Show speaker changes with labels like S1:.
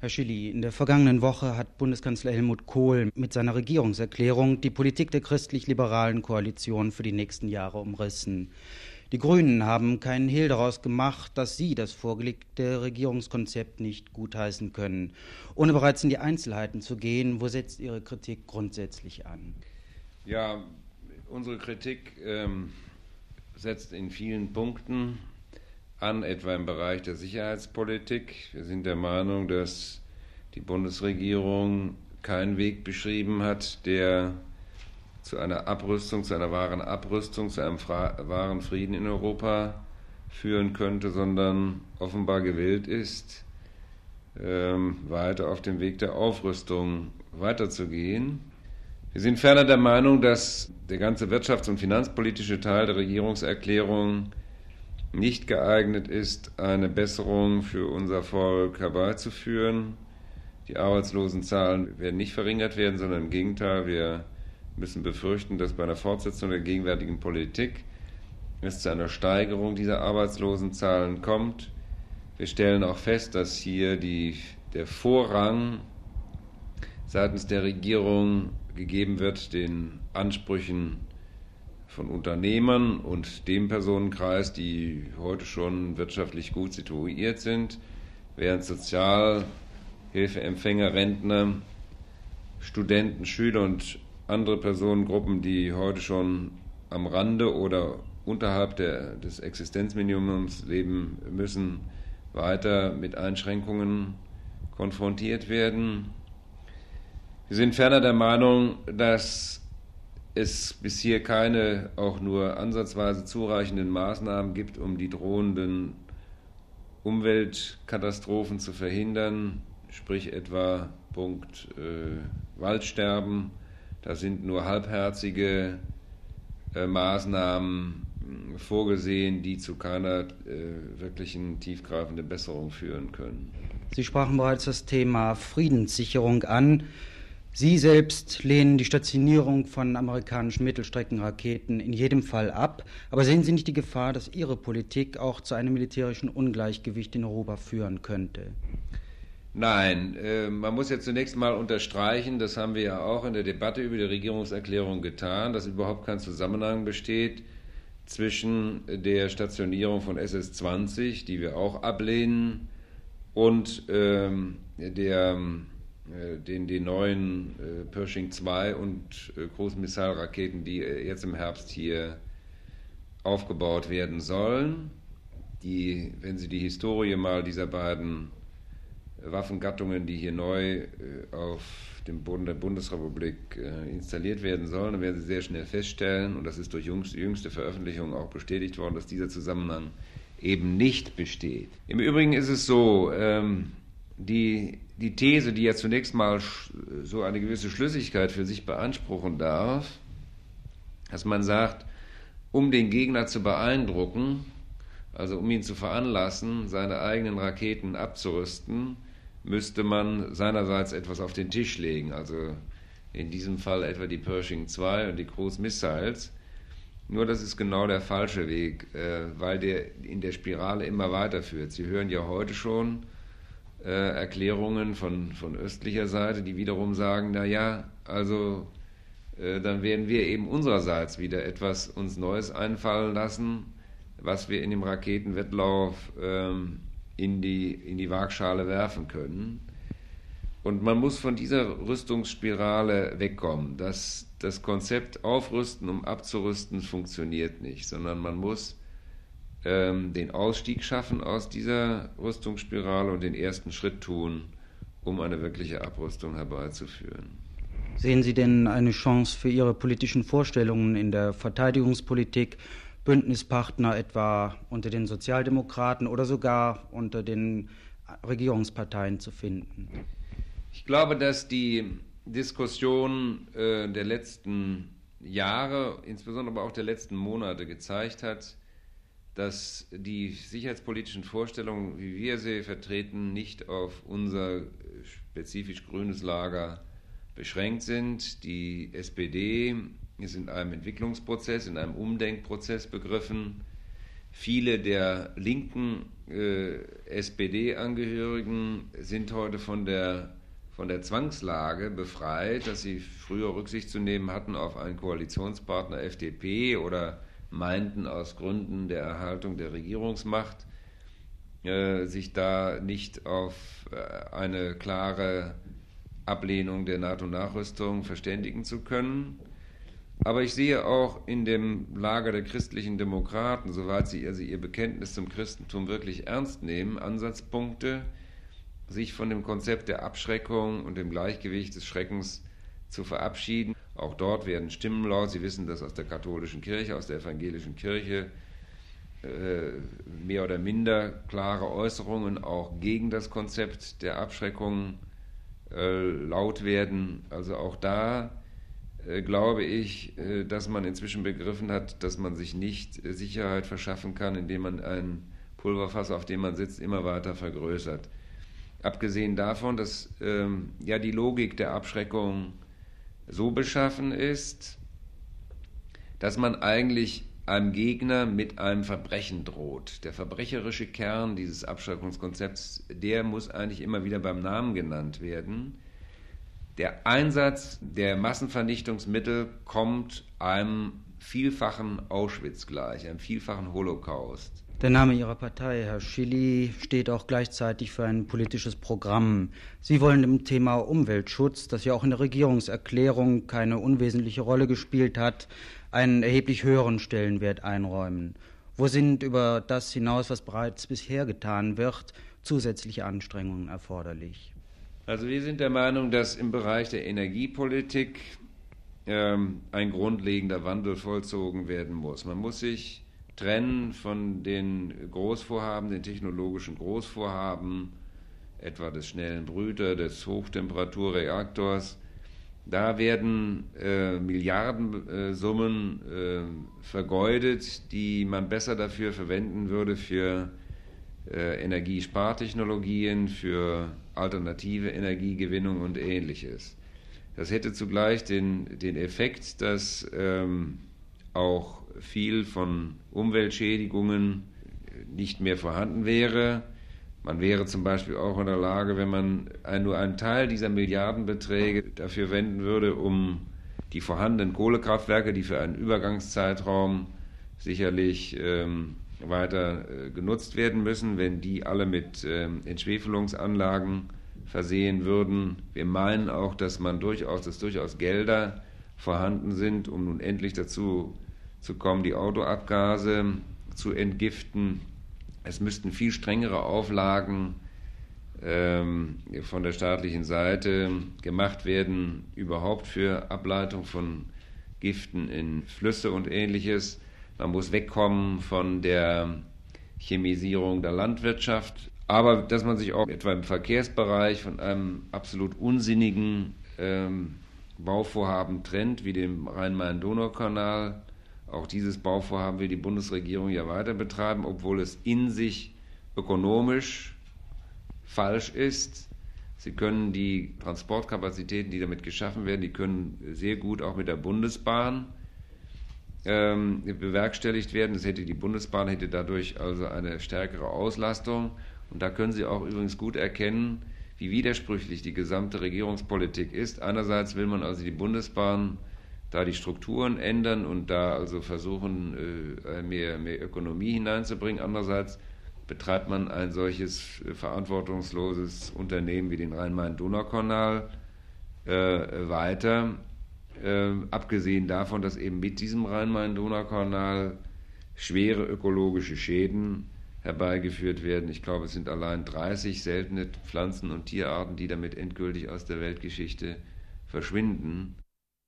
S1: Herr Schilly, in der vergangenen Woche hat Bundeskanzler Helmut Kohl mit seiner Regierungserklärung die Politik der christlich-liberalen Koalition für die nächsten Jahre umrissen. Die Grünen haben keinen Hehl daraus gemacht, dass sie das vorgelegte Regierungskonzept nicht gutheißen können. Ohne bereits in die Einzelheiten zu gehen, wo setzt Ihre Kritik grundsätzlich an?
S2: Ja, unsere Kritik ähm, setzt in vielen Punkten an, etwa im Bereich der Sicherheitspolitik. Wir sind der Meinung, dass die Bundesregierung keinen Weg beschrieben hat, der zu einer Abrüstung, zu einer wahren Abrüstung, zu einem wahren Frieden in Europa führen könnte, sondern offenbar gewillt ist, ähm, weiter auf dem Weg der Aufrüstung weiterzugehen. Wir sind ferner der Meinung, dass der ganze wirtschafts- und finanzpolitische Teil der Regierungserklärung nicht geeignet ist, eine Besserung für unser Volk herbeizuführen. Die Arbeitslosenzahlen werden nicht verringert werden, sondern im Gegenteil, wir müssen befürchten, dass bei einer Fortsetzung der gegenwärtigen Politik es zu einer Steigerung dieser Arbeitslosenzahlen kommt. Wir stellen auch fest, dass hier die, der Vorrang seitens der Regierung gegeben wird den Ansprüchen von Unternehmern und dem Personenkreis, die heute schon wirtschaftlich gut situiert sind, während Sozialhilfeempfänger, Rentner, Studenten, Schüler und andere Personengruppen, die heute schon am Rande oder unterhalb der, des Existenzminimums leben müssen, weiter mit Einschränkungen konfrontiert werden. Wir sind ferner der Meinung, dass es bis hier keine auch nur ansatzweise zureichenden Maßnahmen gibt, um die drohenden Umweltkatastrophen zu verhindern, sprich etwa Punkt äh, Waldsterben. Da sind nur halbherzige äh, Maßnahmen äh, vorgesehen, die zu keiner äh, wirklichen tiefgreifenden Besserung führen können.
S1: Sie sprachen bereits das Thema Friedenssicherung an. Sie selbst lehnen die Stationierung von amerikanischen Mittelstreckenraketen in jedem Fall ab. Aber sehen Sie nicht die Gefahr, dass Ihre Politik auch zu einem militärischen Ungleichgewicht in Europa führen könnte?
S2: Nein, äh, man muss ja zunächst mal unterstreichen, das haben wir ja auch in der Debatte über die Regierungserklärung getan, dass überhaupt kein Zusammenhang besteht zwischen der Stationierung von SS-20, die wir auch ablehnen, und ähm, der äh, den, den neuen äh, Pershing 2 und äh, Großmissilraketen, die äh, jetzt im Herbst hier aufgebaut werden sollen. Die, wenn Sie die Historie mal dieser beiden Waffengattungen, die hier neu äh, auf dem Boden der Bundesrepublik äh, installiert werden sollen, dann werden Sie sehr schnell feststellen, und das ist durch jüngste Veröffentlichungen auch bestätigt worden, dass dieser Zusammenhang eben nicht besteht. Im Übrigen ist es so, ähm, die, die These, die ja zunächst mal so eine gewisse Schlüssigkeit für sich beanspruchen darf, dass man sagt, um den Gegner zu beeindrucken, also um ihn zu veranlassen, seine eigenen Raketen abzurüsten, müsste man seinerseits etwas auf den Tisch legen, also in diesem Fall etwa die Pershing 2 und die Cruise Missiles. Nur das ist genau der falsche Weg, äh, weil der in der Spirale immer weiterführt. Sie hören ja heute schon, äh, Erklärungen von, von östlicher Seite, die wiederum sagen, na ja, also äh, dann werden wir eben unsererseits wieder etwas uns Neues einfallen lassen, was wir in dem Raketenwettlauf ähm, in, die, in die Waagschale werfen können. Und man muss von dieser Rüstungsspirale wegkommen. Das, das Konzept Aufrüsten, um abzurüsten, funktioniert nicht, sondern man muss ähm, den Ausstieg schaffen aus dieser Rüstungsspirale und den ersten Schritt tun, um eine wirkliche Abrüstung herbeizuführen.
S1: Sehen Sie denn eine Chance für Ihre politischen Vorstellungen in der Verteidigungspolitik, Bündnispartner etwa unter den Sozialdemokraten oder sogar unter den Regierungsparteien zu finden?
S2: Ich glaube, dass die Diskussion äh, der letzten Jahre, insbesondere aber auch der letzten Monate gezeigt hat, dass die sicherheitspolitischen Vorstellungen, wie wir sie vertreten, nicht auf unser spezifisch grünes Lager beschränkt sind. Die SPD ist in einem Entwicklungsprozess, in einem Umdenkprozess begriffen. Viele der linken äh, SPD-Angehörigen sind heute von der, von der Zwangslage befreit, dass sie früher Rücksicht zu nehmen hatten auf einen Koalitionspartner FDP oder meinten aus Gründen der Erhaltung der Regierungsmacht äh, sich da nicht auf äh, eine klare Ablehnung der NATO-Nachrüstung verständigen zu können. Aber ich sehe auch in dem Lager der christlichen Demokraten, soweit sie also ihr Bekenntnis zum Christentum wirklich ernst nehmen, Ansatzpunkte, sich von dem Konzept der Abschreckung und dem Gleichgewicht des Schreckens zu verabschieden. Auch dort werden Stimmen laut. Sie wissen das aus der katholischen Kirche, aus der evangelischen Kirche. Äh, mehr oder minder klare Äußerungen auch gegen das Konzept der Abschreckung äh, laut werden. Also auch da äh, glaube ich, dass man inzwischen begriffen hat, dass man sich nicht Sicherheit verschaffen kann, indem man ein Pulverfass, auf dem man sitzt, immer weiter vergrößert. Abgesehen davon, dass ähm, ja die Logik der Abschreckung so beschaffen ist, dass man eigentlich einem Gegner mit einem Verbrechen droht. Der verbrecherische Kern dieses Abschreckungskonzepts, der muss eigentlich immer wieder beim Namen genannt werden. Der Einsatz der Massenvernichtungsmittel kommt einem vielfachen Auschwitz gleich, einem vielfachen Holocaust.
S1: Der Name Ihrer Partei, Herr Schilly, steht auch gleichzeitig für ein politisches Programm. Sie wollen dem Thema Umweltschutz, das ja auch in der Regierungserklärung keine unwesentliche Rolle gespielt hat, einen erheblich höheren Stellenwert einräumen. Wo sind über das hinaus, was bereits bisher getan wird, zusätzliche Anstrengungen erforderlich?
S2: Also wir sind der Meinung, dass im Bereich der Energiepolitik ähm, ein grundlegender Wandel vollzogen werden muss. Man muss sich trennen von den Großvorhaben, den technologischen Großvorhaben, etwa des schnellen Brüter, des Hochtemperaturreaktors. Da werden äh, Milliardensummen äh, vergeudet, die man besser dafür verwenden würde für äh, Energiespartechnologien, für alternative Energiegewinnung und ähnliches. Das hätte zugleich den, den Effekt, dass ähm, auch viel von Umweltschädigungen nicht mehr vorhanden wäre. Man wäre zum Beispiel auch in der Lage, wenn man nur einen Teil dieser Milliardenbeträge dafür wenden würde, um die vorhandenen Kohlekraftwerke, die für einen Übergangszeitraum sicherlich ähm, weiter äh, genutzt werden müssen, wenn die alle mit äh, Entschwefelungsanlagen versehen würden. Wir meinen auch, dass man durchaus, dass durchaus Gelder vorhanden sind, um nun endlich dazu zu kommen, die Autoabgase zu entgiften. Es müssten viel strengere Auflagen ähm, von der staatlichen Seite gemacht werden, überhaupt für Ableitung von Giften in Flüsse und ähnliches. Man muss wegkommen von der Chemisierung der Landwirtschaft. Aber dass man sich auch etwa im Verkehrsbereich von einem absolut unsinnigen ähm, Bauvorhaben trennt, wie dem Rhein-Main-Donau-Kanal. Auch dieses Bauvorhaben will die Bundesregierung ja weiter betreiben, obwohl es in sich ökonomisch falsch ist. Sie können die Transportkapazitäten, die damit geschaffen werden, die können sehr gut auch mit der Bundesbahn ähm, bewerkstelligt werden. Das hätte die Bundesbahn hätte dadurch also eine stärkere Auslastung. Und da können Sie auch übrigens gut erkennen, wie widersprüchlich die gesamte Regierungspolitik ist. Einerseits will man also die Bundesbahn da die Strukturen ändern und da also versuchen, äh, mehr, mehr Ökonomie hineinzubringen. Andererseits betreibt man ein solches äh, verantwortungsloses Unternehmen wie den Rhein-Main-Donau-Kanal äh, weiter. Äh, abgesehen davon, dass eben mit diesem Rhein-Main-Donau-Kanal schwere ökologische Schäden herbeigeführt werden. Ich glaube, es sind allein 30 seltene Pflanzen- und Tierarten, die damit endgültig aus der Weltgeschichte verschwinden.